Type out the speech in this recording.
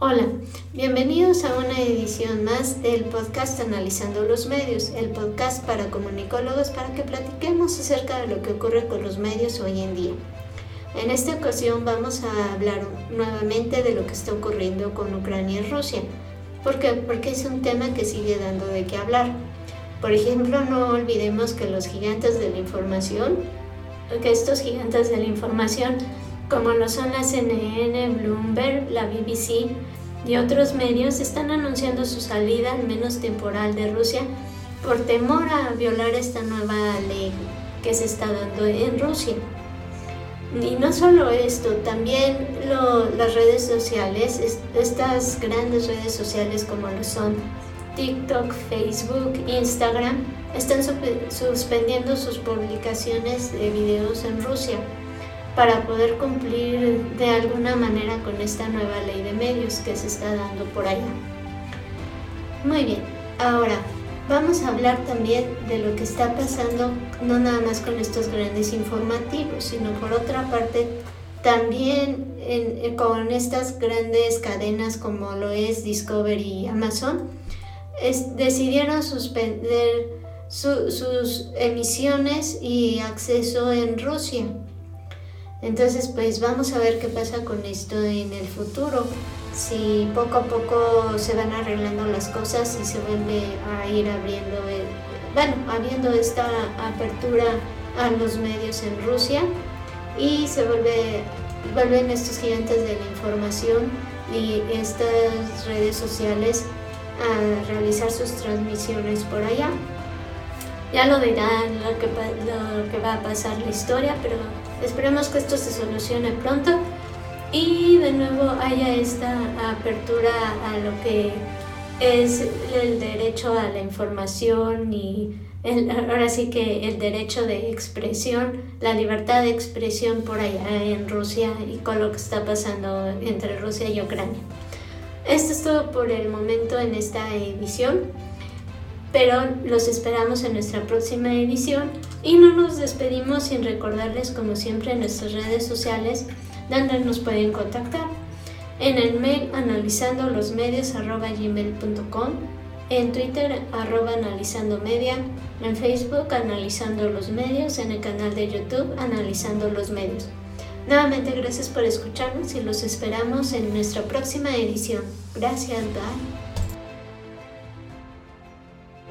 Hola, bienvenidos a una edición más del podcast Analizando los Medios, el podcast para comunicólogos para que platiquemos acerca de lo que ocurre con los medios hoy en día. En esta ocasión vamos a hablar nuevamente de lo que está ocurriendo con Ucrania y Rusia. ¿Por qué? Porque es un tema que sigue dando de qué hablar. Por ejemplo, no olvidemos que los gigantes de la información, que estos gigantes de la información, como lo son la CNN, Bloomberg, la BBC y otros medios, están anunciando su salida, al menos temporal, de Rusia por temor a violar esta nueva ley que se está dando en Rusia. Y no solo esto, también las redes sociales, estas grandes redes sociales como lo son TikTok, Facebook, Instagram están suspendiendo sus publicaciones de videos en Rusia para poder cumplir de alguna manera con esta nueva ley de medios que se está dando por allá. Muy bien, ahora vamos a hablar también de lo que está pasando no nada más con estos grandes informativos, sino por otra parte también con estas grandes cadenas como lo es Discovery y Amazon decidieron suspender sus emisiones y acceso en Rusia. Entonces, pues vamos a ver qué pasa con esto en el futuro. Si poco a poco se van arreglando las cosas y se vuelve a ir abriendo, bueno, habiendo esta apertura a los medios en Rusia y se vuelve, vuelven estos gigantes de la información y estas redes sociales a realizar sus transmisiones por allá. Ya lo dirán lo que, lo que va a pasar la historia, pero esperemos que esto se solucione pronto y de nuevo haya esta apertura a lo que es el derecho a la información y ahora sí que el derecho de expresión, la libertad de expresión por allá en Rusia y con lo que está pasando entre Rusia y Ucrania. Esto es todo por el momento en esta edición, pero los esperamos en nuestra próxima edición y no nos despedimos sin recordarles como siempre en nuestras redes sociales donde nos pueden contactar. En el mail analizando los medios gmail.com, en Twitter arroba analizando media, en Facebook analizando los medios, en el canal de YouTube analizando los medios. Nuevamente gracias por escucharnos y los esperamos en nuestra próxima edición. Gracias, bye.